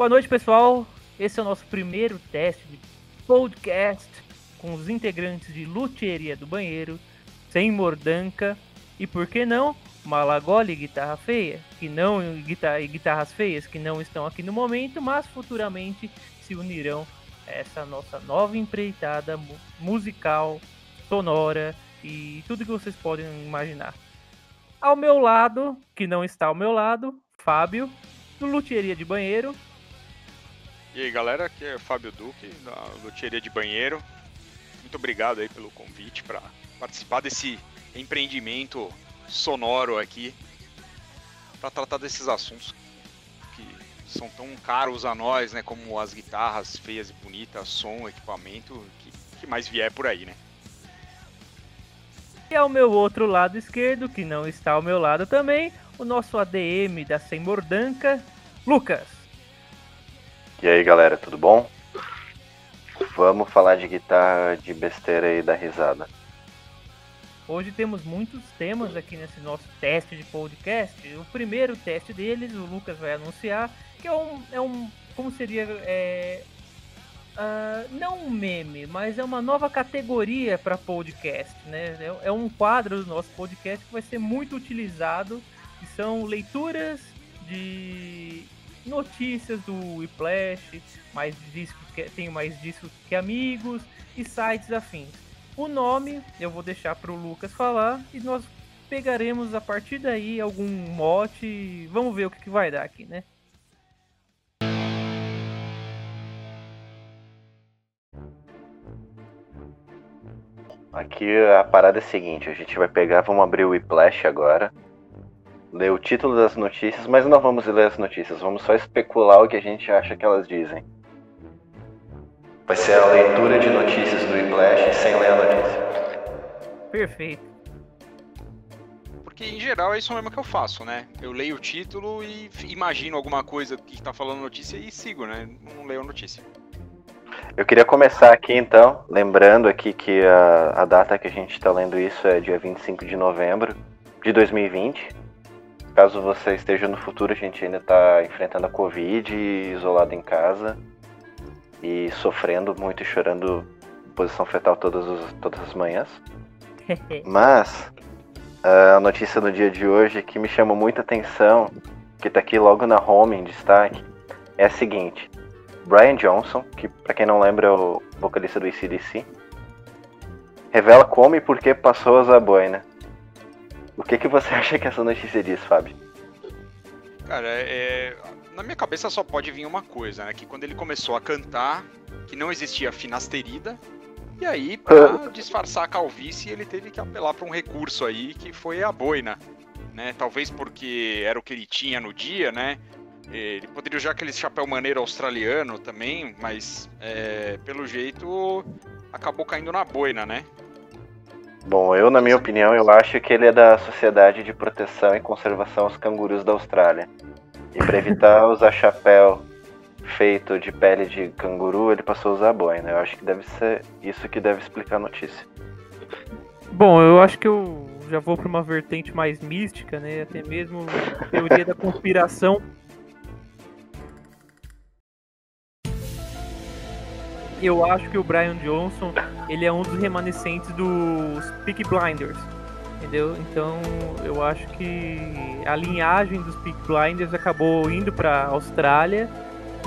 Boa noite, pessoal. Esse é o nosso primeiro teste de podcast com os integrantes de Luthieria do Banheiro, sem mordanca e, por que não, Malagoli e Guitarra Feia, que não e guitarras feias que não estão aqui no momento, mas futuramente se unirão a essa nossa nova empreitada musical, sonora e tudo que vocês podem imaginar. Ao meu lado, que não está ao meu lado, Fábio, do Luthieria de Banheiro. E aí galera, aqui é Fábio Duque, da Luthieria de Banheiro. Muito obrigado aí pelo convite para participar desse empreendimento sonoro aqui para tratar desses assuntos que são tão caros a nós, né, como as guitarras feias e bonitas, som, equipamento, que, que mais vier por aí, né? E ao meu outro lado esquerdo, que não está ao meu lado também, o nosso ADM da Sem Mordanca, Lucas. E aí galera, tudo bom? Vamos falar de guitarra de besteira e da risada. Hoje temos muitos temas aqui nesse nosso teste de podcast. O primeiro teste deles, o Lucas vai anunciar, que é um. É um como seria. É, uh, não um meme, mas é uma nova categoria para podcast. Né? É, é um quadro do nosso podcast que vai ser muito utilizado, que são leituras de notícias do Whiplash, mais discos que, tenho mais discos que amigos e sites afins. O nome eu vou deixar para o Lucas falar e nós pegaremos a partir daí algum mote. Vamos ver o que, que vai dar aqui, né? Aqui a parada é a seguinte, a gente vai pegar, vamos abrir o Whiplash agora, ler o título das notícias, mas não vamos ler as notícias, vamos só especular o que a gente acha que elas dizem. Vai ser a leitura de notícias do Whiplash sem ler a notícia. Perfeito. Porque em geral é isso mesmo que eu faço, né? Eu leio o título e imagino alguma coisa que tá falando notícia e sigo, né? Não leio a notícia. Eu queria começar aqui então, lembrando aqui que a, a data que a gente está lendo isso é dia 25 de novembro de 2020. Caso você esteja no futuro, a gente ainda está enfrentando a Covid, isolado em casa e sofrendo muito e chorando posição fetal todas, os, todas as manhãs. Mas a notícia do dia de hoje que me chama muita atenção, que está aqui logo na home em destaque, é a seguinte. Brian Johnson, que para quem não lembra é o vocalista do ACDC, revela como e por que passou a boina. O que, que você acha que essa notícia diz, Fábio? Cara, é, na minha cabeça só pode vir uma coisa, né? Que quando ele começou a cantar, que não existia finasterida, e aí, pra disfarçar a calvície, ele teve que apelar para um recurso aí, que foi a boina. Né? Talvez porque era o que ele tinha no dia, né? Ele poderia usar aquele chapéu maneiro australiano também, mas é, pelo jeito acabou caindo na boina, né? Bom, eu, na minha opinião, eu acho que ele é da Sociedade de Proteção e Conservação aos Cangurus da Austrália. E para evitar usar chapéu feito de pele de canguru, ele passou a usar boina. Eu acho que deve ser isso que deve explicar a notícia. Bom, eu acho que eu já vou para uma vertente mais mística, né? Até mesmo teoria da conspiração. Eu acho que o Brian Johnson, ele é um dos remanescentes dos Peak Blinders entendeu? Então eu acho que a linhagem dos Peak Blinders acabou indo para Austrália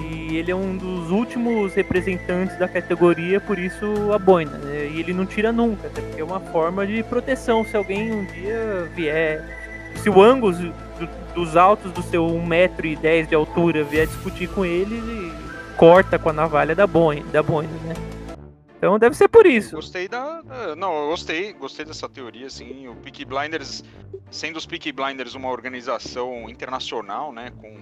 e ele é um dos últimos representantes da categoria, por isso a boina. Né? E ele não tira nunca, até porque é uma forma de proteção. Se alguém um dia vier, se o Angus do, dos altos do seu 1,10m de altura vier discutir com ele, ele corta com a navalha da boina, da boina né? Então deve ser por isso. Gostei da. Não, eu gostei, gostei dessa teoria, assim. O Peaky Blinders, sendo os Peaky Blinders uma organização internacional, né? Com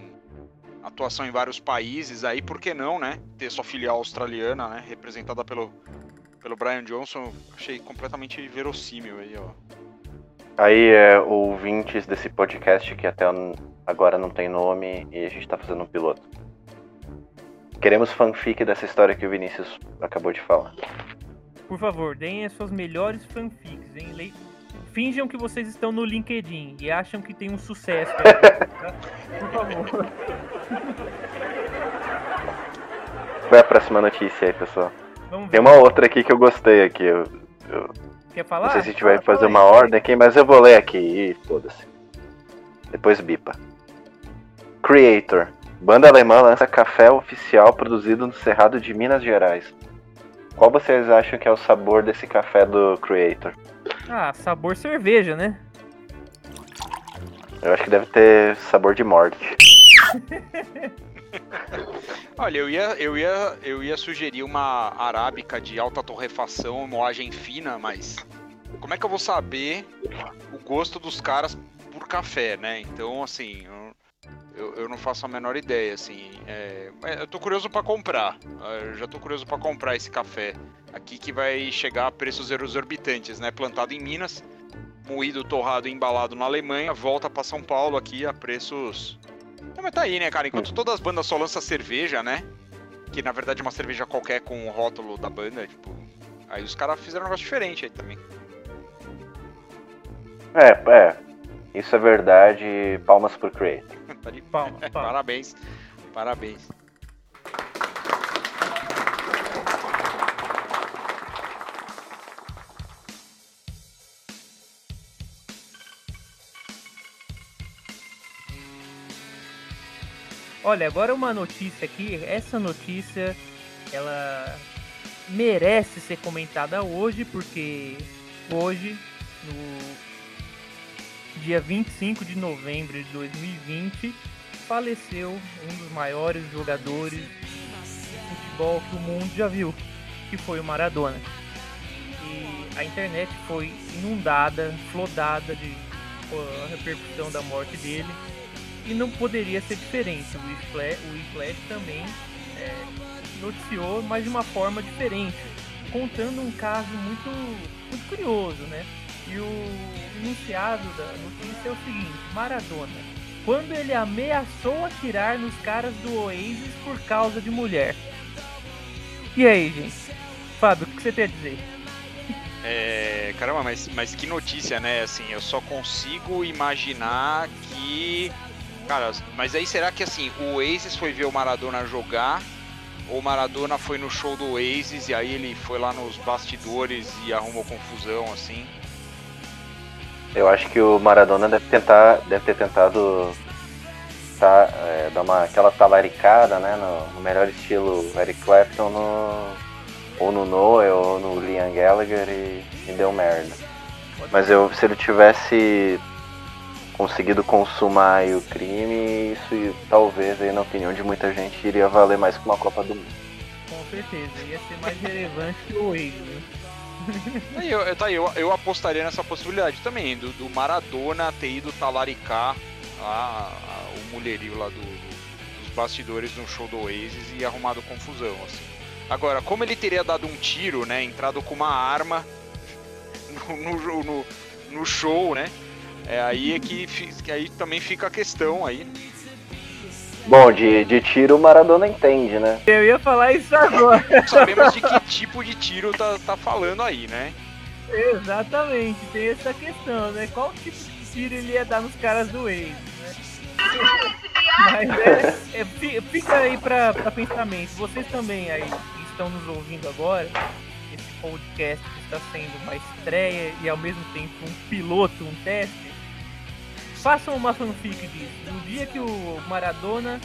atuação em vários países, aí por que não, né? Ter sua filial australiana, né? Representada pelo, pelo Brian Johnson, achei completamente verossímil aí, ó. Aí, é, ouvintes desse podcast que até agora não tem nome e a gente tá fazendo um piloto. Queremos fanfic dessa história que o Vinícius acabou de falar. Por favor, deem as suas melhores fanfics, hein? Le... Finjam que vocês estão no LinkedIn e acham que tem um sucesso. Aí, tá? Por favor. vai a próxima notícia aí, pessoal. Tem uma outra aqui que eu gostei aqui. Eu, eu Quer falar? não sei se a gente vai fazer uma ordem aqui, mas eu vou ler aqui e foda-se. Depois bipa. Creator. Banda alemã lança café oficial produzido no Cerrado de Minas Gerais. Qual vocês acham que é o sabor desse café do Creator? Ah, sabor cerveja, né? Eu acho que deve ter sabor de morte. Olha, eu ia, eu ia, eu ia sugerir uma arábica de alta torrefação, moagem fina, mas como é que eu vou saber o gosto dos caras por café, né? Então, assim, eu, eu, eu não faço a menor ideia, assim. é, mas eu tô curioso pra comprar. Eu já tô curioso pra comprar esse café aqui que vai chegar a preços exorbitantes, né? Plantado em Minas, moído, torrado e embalado na Alemanha, volta pra São Paulo aqui a preços não, mas tá aí, né, cara? Enquanto todas as bandas só lançam cerveja, né? Que na verdade é uma cerveja qualquer com o rótulo da banda, tipo. Aí os caras fizeram um negócio diferente aí também. É, é. Isso é verdade. Palmas pro Creator. Tá de- Palma. Parabéns. Parabéns. Olha, agora uma notícia aqui. Essa notícia, ela merece ser comentada hoje, porque hoje, no dia 25 de novembro de 2020, faleceu um dos maiores jogadores de futebol que o mundo já viu, que foi o Maradona. E a internet foi inundada, flodada de repercussão da morte dele e não poderia ser diferente. O Splash, o Splash também é, noticiou, mas de uma forma diferente, contando um caso muito, muito curioso, né? E o enunciado da notícia é o seguinte: Maradona, quando ele ameaçou atirar nos caras do Oasis por causa de mulher. E aí, gente? Fábio, o que você tem a dizer? É, caramba, mas, mas que notícia, né? Assim, eu só consigo imaginar que. Cara, mas aí será que assim, o Oasis foi ver o Maradona jogar? Ou o Maradona foi no show do Oasis e aí ele foi lá nos bastidores e arrumou confusão, assim? Eu acho que o Maradona deve tentar, deve ter tentado tá, é, dar uma, aquela talaricada, né, no, no melhor estilo Eric Clapton, no, ou no Noel ou no Liam Gallagher e, e deu merda. Mas eu, se ele tivesse conseguido consumar o crime, isso talvez aí na opinião de muita gente iria valer mais que uma Copa do Mundo. Com certeza, ia ser mais relevante que o Oasis, né? Aí eu, tá, aí, eu, eu apostaria nessa possibilidade também, do, do Maradona ter ido talaricar a, a- o mulherio lá do, do- dos bastidores no show do Oasis e arrumado confusão, assim. Agora, como ele teria dado um tiro, né, entrado com uma arma no, no, no- no show, né, é aí é que, que aí também fica a questão aí. Bom, de, de tiro o Maradona entende, né? Eu ia falar isso agora. Não sabemos de que tipo de tiro tá, tá falando aí, né? Exatamente, tem essa questão, né? Qual tipo de tiro ele ia dar nos caras do Waze, né? Mas é, é, fi- fica aí pra, pra pensamento. Vocês também aí que estão nos ouvindo agora, esse podcast que está sendo uma estreia e ao mesmo tempo um piloto, um teste, façam uma fanfic disso. No dia que o Maradona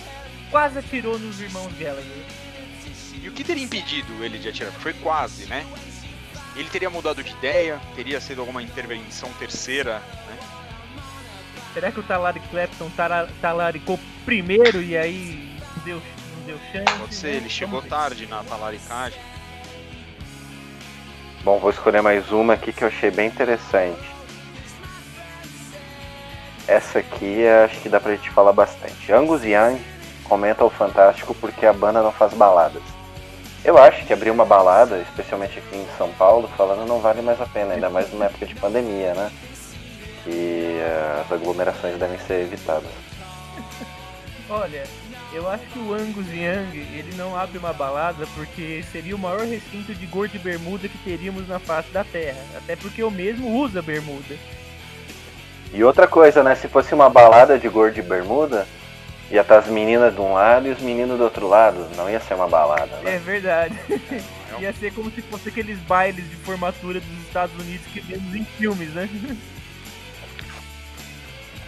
quase atirou nos irmãos Gallagher. E o que teria impedido ele de atirar? Foi quase, né? Ele teria mudado de ideia, teria sido alguma intervenção terceira, né? Será que o Talari Clapton talaricou primeiro e aí não deu, não deu chance? Pode ser, né? ele Vamos chegou ver. tarde na talaricagem. Bom, vou escolher mais uma aqui que eu achei bem interessante. Essa aqui acho que dá pra gente falar bastante. Angus Young comenta ao Fantástico porque a banda não faz baladas. Eu acho que abrir uma balada, especialmente aqui em São Paulo, falando não vale mais a pena, ainda mais numa época de pandemia, né? E eh, as aglomerações devem ser evitadas. Olha, eu acho que o Angus Young, ele não abre uma balada porque seria o maior recinto de gordo de bermuda que teríamos na face da Terra. Até porque eu mesmo uso bermuda. E outra coisa, né? Se fosse uma balada de gordo de bermuda, Ia estar as meninas de um lado e os meninos do outro lado. Não ia ser uma balada, né? É verdade. É um- Ia ser como se fosse aqueles bailes de formatura dos Estados Unidos que vemos em filmes, né?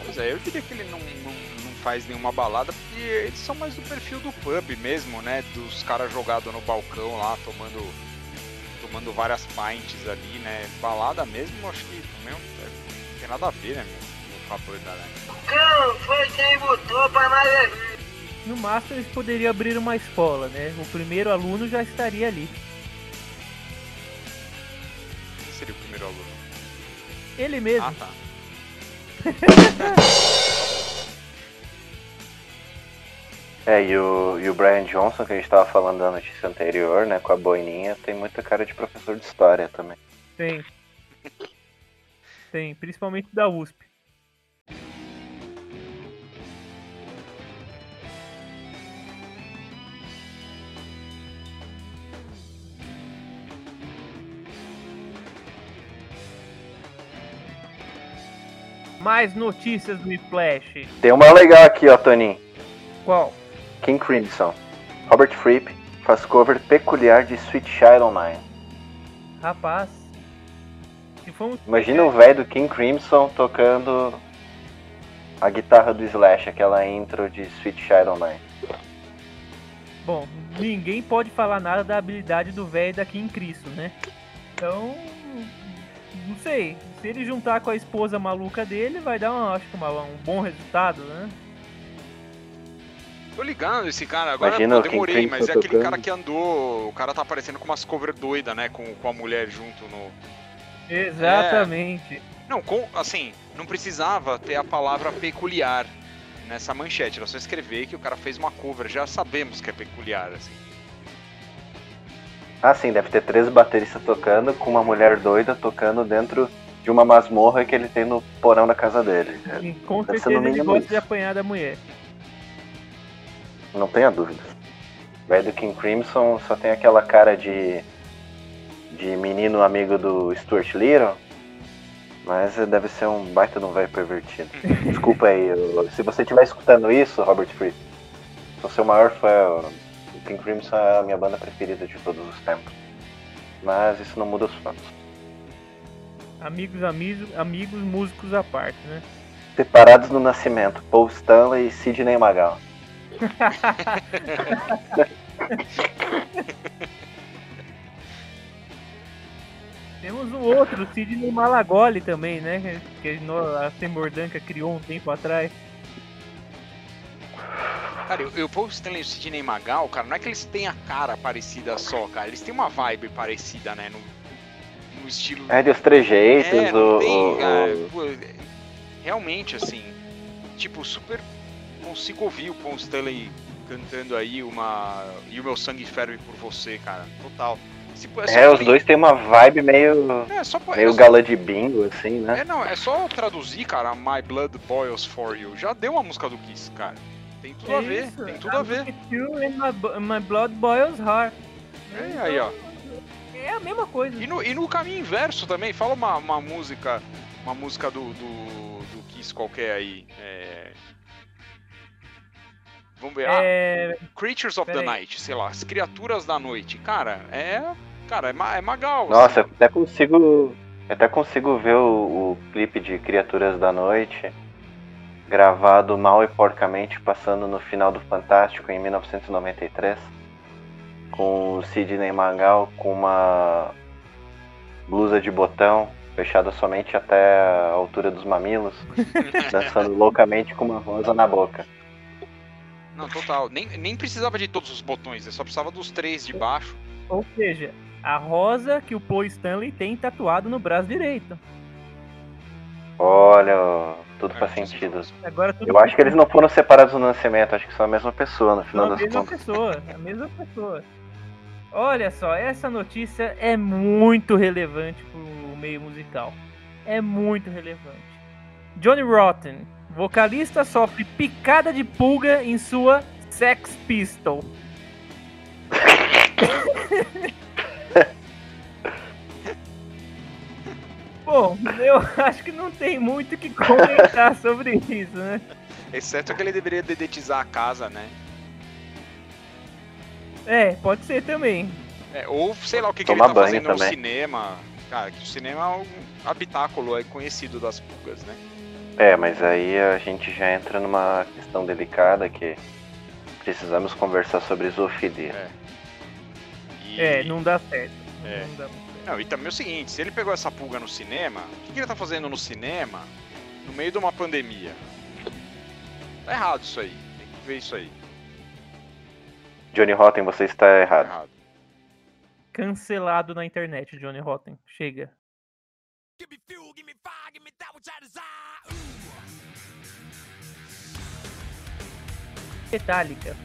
Pois é, eu diria que ele não, não, não faz nenhuma balada, porque eles são mais do perfil do pub mesmo, né? Dos caras jogados no balcão lá, tomando tomando várias pints ali, né? Balada mesmo, acho que também é, tem nada a ver, né? meu, Com a banda, né? Cão foi quem botou pra nós ver. No máximo eles poderiam abrir uma escola, né? O primeiro aluno já estaria ali. Quem seria o primeiro aluno? Ele mesmo. Ah, tá. É, e o, e o Brian Johnson, que a gente tava falando da notícia anterior, né, com a boininha, tem muita cara de professor de história também. Tem. Tem, principalmente da USP. Mais notícias do Flash. Tem uma legal aqui, ó, Toninho. Qual? King Crimson. Robert Fripp faz cover peculiar de Sweet Child O' Mine. Rapaz. Se for um Imagina o velho do King Crimson tocando a guitarra do Slash, aquela intro de Sweet Child O' Mine. Bom, ninguém pode falar nada da habilidade do velho daqui em Cristo, né? Então, não sei. Se ele juntar com a esposa maluca dele, vai dar uma, acho que uma- um bom resultado, né? Tô ligando esse cara, agora Imagina eu o King demorei, Crimson mas é aquele tocando. cara que andou. O cara tá aparecendo com umas cover doida, né? Com, com a mulher junto no. Exatamente. Não, com, assim, não precisava ter a palavra peculiar nessa manchete, era só escrever que o cara fez uma cover, já sabemos que é peculiar, assim. Ah, sim, deve ter três bateristas tocando com uma mulher doida tocando dentro de uma masmorra que ele tem no porão da casa dele. E com Deve certeza ele gosta de apanhar da mulher. Não tenha dúvida. O velho do King Crimson só tem aquela cara de. De menino amigo do Stuart Little. Mas deve ser um baita de um velho pervertido. Desculpa aí, eu- se você estiver escutando isso, Robert Fripp, sou seu maior fã. O King Crimson é a minha banda preferida de todos os tempos. Mas isso não muda os fatos. Amigos, amigos, amigos, músicos à parte, né? Separados no nascimento, Paul Stanley e Sidney Magal. Temos o outro, o Sidney Malagoli também, né? Que a Semordanca criou um tempo atrás. Cara, eu, eu Paul Stanley e o Sidney Magal, cara, não é que eles têm a cara parecida só, cara, eles têm uma vibe parecida, né? No, no estilo. É de os trejeitos, É, não o, tem, o- cara, o- pô, é, realmente, assim, tipo, super consigo ouvir o Paul Stanley cantando aí uma e o meu sangue ferve por você, cara, total. Se- só É, os tem- dois têm uma vibe meio. É, só, é, meio só- galã de bingo, assim, né? é, não, é só traduzir, cara, My Blood Boils For You. Já deu uma música do Kiss, cara. Tem tudo a ver, Isso, tem tudo a ver. at you and my, my blood boils hard. É, aí, ó. É a mesma coisa. E no, e no caminho inverso também, fala uma, uma música, uma música do, do, do Kiss qualquer aí. é, Vamos ver. Ah, É, Creatures of the peraí. Night, sei lá, as criaturas da noite. Cara, é. Cara, é, ma- é magal. Nossa, eu assim. até consigo. eu até consigo ver o, o clipe de Criaturas da Noite gravado mal e porcamente passando no final do Fantástico em 1993 com o Sidney Magal com uma blusa de botão fechada somente até a altura dos mamilos dançando loucamente com uma rosa na boca. Não, total. Nem, nem precisava de todos os botões, eu só precisava dos três de baixo. ou seja, a rosa que o Paul Stanley tem tatuado no braço direito. Olha, tudo É, faz sentido. Agora tudo Eu acho que eles não foram separados no nascimento, acho que são a mesma pessoa no final a das mesma contas. pessoa, a mesma pessoa. Olha só, essa notícia é muito relevante pro meio musical. É muito relevante. Johnny Rotten, vocalista, sofre picada de pulga em sua Sex Pistol. Bom, eu acho que não tem muito o que comentar sobre isso, né? Exceto que ele deveria dedetizar a casa, né? É, pode ser também. É, ou sei lá o que, que ele Tomar tá banho fazendo no também. cinema. Cara, que o cinema é um habitáculo é conhecido das pulgas, né? É, mas aí a gente já entra numa questão delicada que precisamos conversar sobre zoofilia. E- É, não dá certo. É. Não dá certo. Não, e também é o seguinte, se ele pegou essa pulga no cinema, o que, ele tá fazendo no cinema no meio de uma pandemia? Tá errado isso aí. Tem que ver isso aí. Johnny Rotten, você está Tá errado. errado. Cancelado na internet, Johnny Rotten. Chega. Metallica.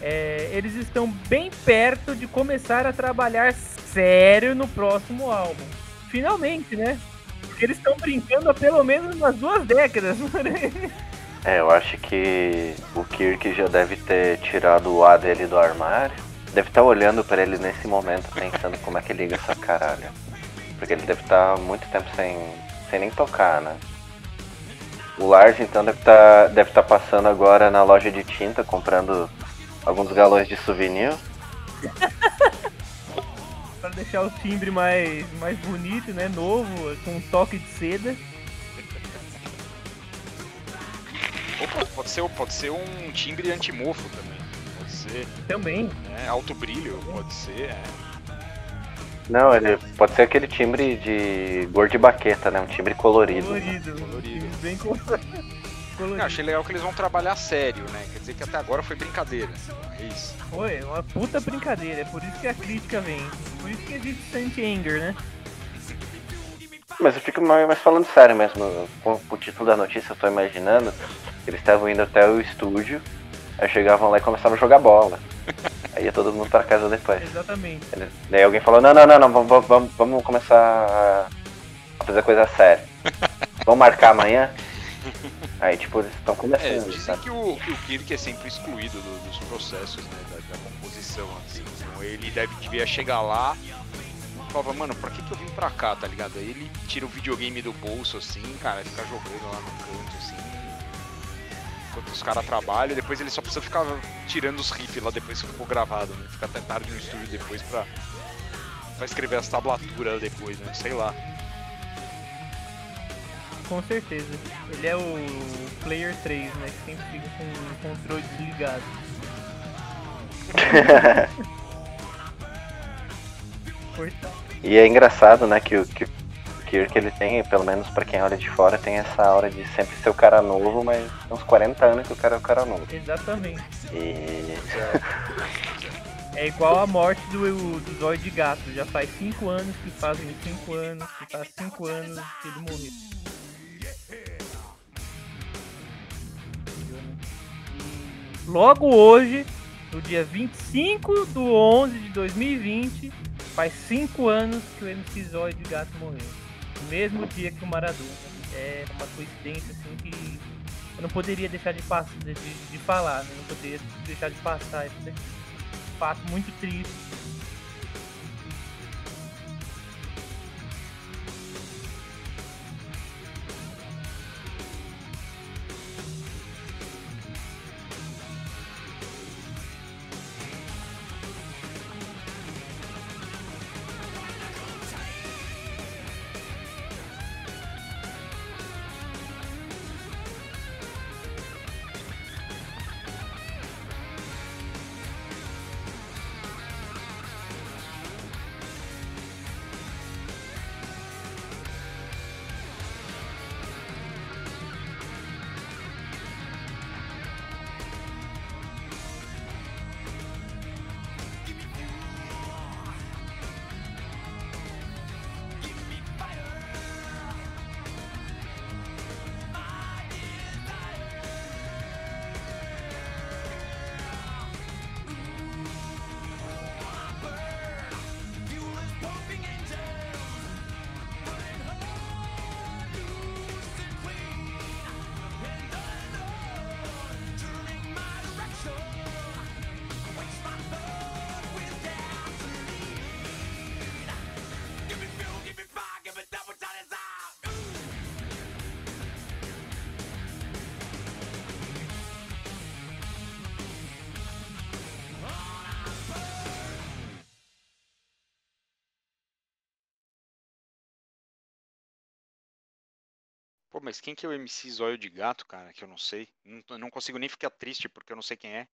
É, eles estão bem perto de começar a trabalhar sério no próximo álbum. Finalmente, né? Porque eles estão brincando há pelo menos umas duas décadas. É, eu acho que o Kirk já deve ter tirado o A dele do armário. Deve estar olhando pra ele nesse momento, pensando como é que liga essa caralho. Porque ele deve estar há muito tempo sem, sem nem tocar, né? O Lars, então, deve estar deve tá passando agora na loja de tinta, comprando alguns galões de souvenir. Para deixar o timbre mais, mais bonito, né? Novo, com um toque de seda. Pode- pode ser, pode ser um timbre antimofo também. Pode ser Também. né, alto brilho, pode ser. é. Não, ele pode ser aquele timbre de cor de baqueta, né? Um timbre colorido. né? Colorido. Colorido. timbre Bem col- colorido. Não, achei legal que eles vão trabalhar sério, né? Quer dizer que até agora foi brincadeira. É isso. Foi uma puta brincadeira, é por isso que a crítica vem. Por isso que existe Santi-Anger, né? Mas eu fico mais, mais falando sério mesmo. Com o título da notícia, eu tô imaginando. Eles estavam indo até o estúdio, aí chegavam lá e começavam a jogar bola. Aí ia todo mundo pra casa depois. Exatamente. Eles- Daí alguém falou, não, não, não, não, vamos, vamos, vamos começar a- a fazer coisa séria. Vamos marcar amanhã? Aí tipo, eles estão É, começando, dizem sabe? que o, que o Kirk é sempre excluído do- dos processos, né? Da, da composição, assim. Então ele deve devia chegar lá e falava, mano, pra que, que eu vim pra cá, tá ligado? Aí ele tira o videogame do bolso, assim, cara, e fica jogando lá no canto, assim. Enquanto os caras trabalham, e depois ele só precisa ficar tirando os riffs lá depois que ficou gravado, né? Fica até tarde no estúdio depois pra, pra escrever as tablaturas depois, né? Sei lá. Com certeza. Ele é o Player 3, né? Que sempre fica com o controle desligado. E é engraçado, né, que o que Kirk ele tem, pelo menos pra quem olha de fora, tem essa aura de sempre ser o cara novo, mas uns 40 anos que o cara é o cara novo. Exatamente. E É igual a morte do, do Zóio de Gato. Já faz 5 anos que fazem 5 anos, que faz 5 anos que ele morreu. Logo hoje, no dia 25 do 11 de 2020, faz 5 anos que o MC Zóio de Gato morreu. Mesmo dia que o Maradona. É uma coincidência assim que eu não poderia deixar de, de, de, falar, né? Não poderia deixar de passar daqui fato muito triste. Pô, mas quem que é o MC Zóio de Gato, cara? Que eu não sei. Não, não consigo nem ficar triste porque eu não sei quem é.